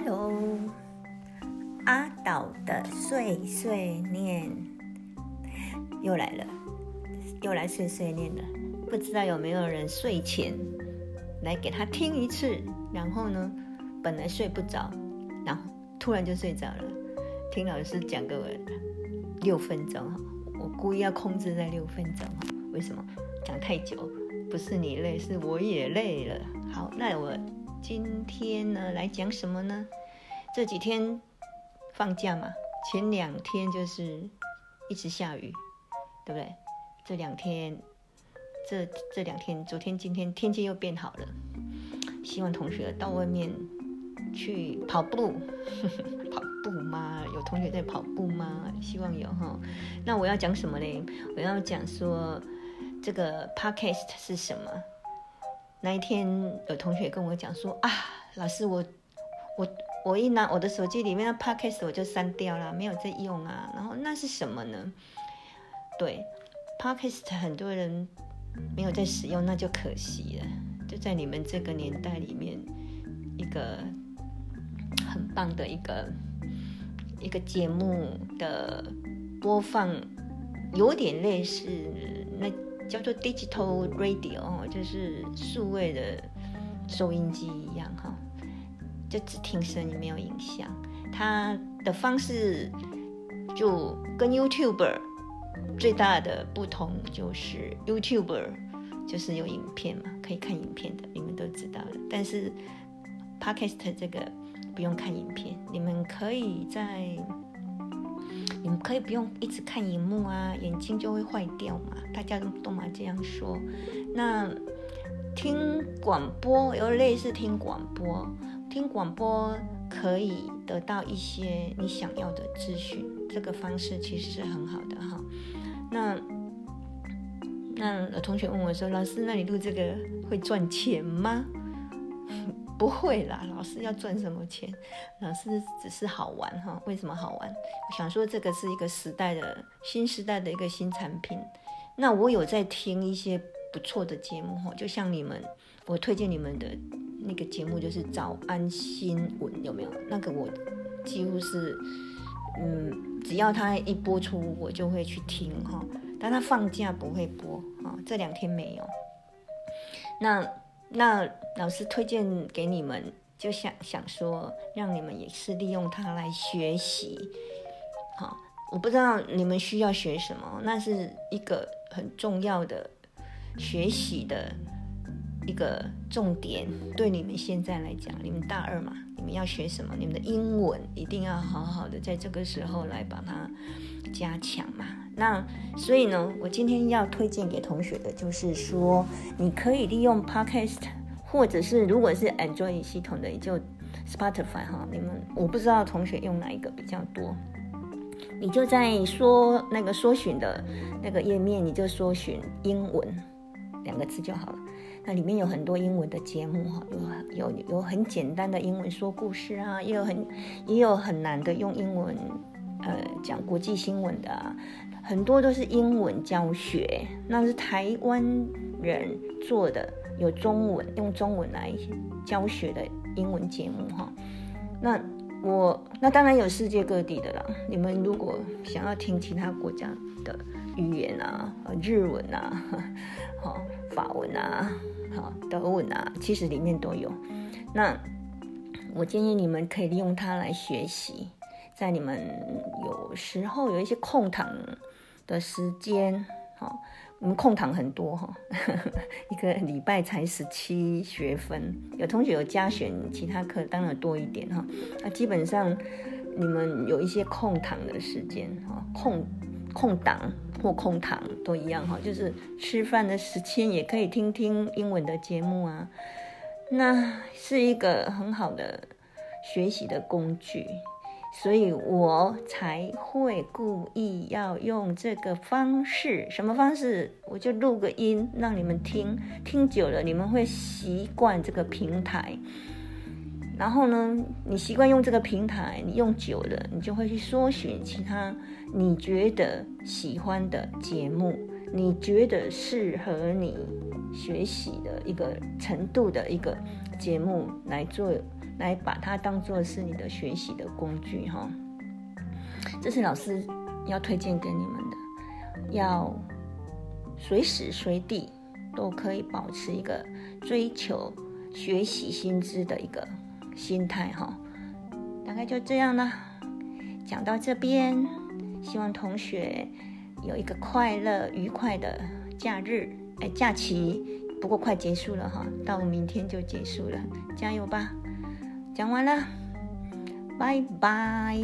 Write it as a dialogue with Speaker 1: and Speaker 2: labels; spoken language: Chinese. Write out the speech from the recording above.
Speaker 1: Hello，阿岛的碎碎念又来了，又来碎碎念了。不知道有没有人睡前来给他听一次？然后呢，本来睡不着，然后突然就睡着了。听老师讲个六分钟哈，我故意要控制在六分钟哈。为什么？讲太久，不是你累，是我也累了。好，那我。今天呢，来讲什么呢？这几天放假嘛，前两天就是一直下雨，对不对？这两天，这这两天，昨天、今天天气又变好了。希望同学到外面去跑步，跑步吗？有同学在跑步吗？希望有哈。那我要讲什么嘞？我要讲说这个 podcast 是什么？那一天有同学跟我讲说啊，老师我我我一拿我的手机里面的 podcast 我就删掉了，没有在用啊。然后那是什么呢？对，podcast 很多人没有在使用，那就可惜了。就在你们这个年代里面，一个很棒的一个一个节目的播放，有点类似。叫做 digital radio，就是数位的收音机一样哈，就只听声音没有影像。它的方式就跟 YouTuber 最大的不同就是 YouTuber 就是有影片嘛，可以看影片的，你们都知道了。但是 Podcast 这个不用看影片，你们可以在。你们可以不用一直看荧幕啊，眼睛就会坏掉嘛。大家都都嘛这样说。那听广播有类似听广播，听广播可以得到一些你想要的资讯，这个方式其实是很好的哈。那那有同学问我说：“老师，那你录这个会赚钱吗？”不会啦，老师要赚什么钱？老师只是好玩哈。为什么好玩？我想说这个是一个时代的新时代的一个新产品。那我有在听一些不错的节目哈，就像你们，我推荐你们的那个节目就是早安新闻，有没有？那个我几乎是，嗯，只要他一播出，我就会去听哈。但他放假不会播啊，这两天没有。那。那老师推荐给你们，就想想说，让你们也是利用它来学习。好，我不知道你们需要学什么，那是一个很重要的学习的一个重点。对你们现在来讲，你们大二嘛，你们要学什么？你们的英文一定要好好的在这个时候来把它加强嘛。那所以呢，我今天要推荐给同学的就是说，你可以利用 Podcast，或者是如果是 Android 系统的，也就 Spotify 哈。你们我不知道同学用哪一个比较多，你就在说那个搜寻的那个页面，你就搜寻英文两个字就好了。那里面有很多英文的节目哈，有有有很简单的英文说故事啊，也有很也有很难的用英文呃讲国际新闻的啊。很多都是英文教学，那是台湾人做的，有中文用中文来教学的英文节目哈。那我那当然有世界各地的啦。你们如果想要听其他国家的语言啊，日文啊，好法文啊，好德文啊，其实里面都有。那我建议你们可以利用它来学习，在你们有时候有一些空档。的时间，好，我们空堂很多哈，一个礼拜才十七学分，有同学有加选其他课，当然多一点哈。那基本上你们有一些空堂的时间哈，空空档或空堂都一样哈，就是吃饭的时间也可以听听英文的节目啊，那是一个很好的学习的工具。所以我才会故意要用这个方式，什么方式？我就录个音让你们听，听久了你们会习惯这个平台。然后呢，你习惯用这个平台，你用久了，你就会去搜寻其他你觉得喜欢的节目，你觉得适合你学习的一个程度的一个节目来做来把它当做是你的学习的工具哈。这是老师要推荐给你们的，要随时随地都可以保持一个追求学习新知的一个心态哈。大概就这样了，讲到这边，希望同学有一个快乐愉快的假日，哎，假期，不过快结束了哈，到明天就结束了，加油吧！讲完了，拜拜。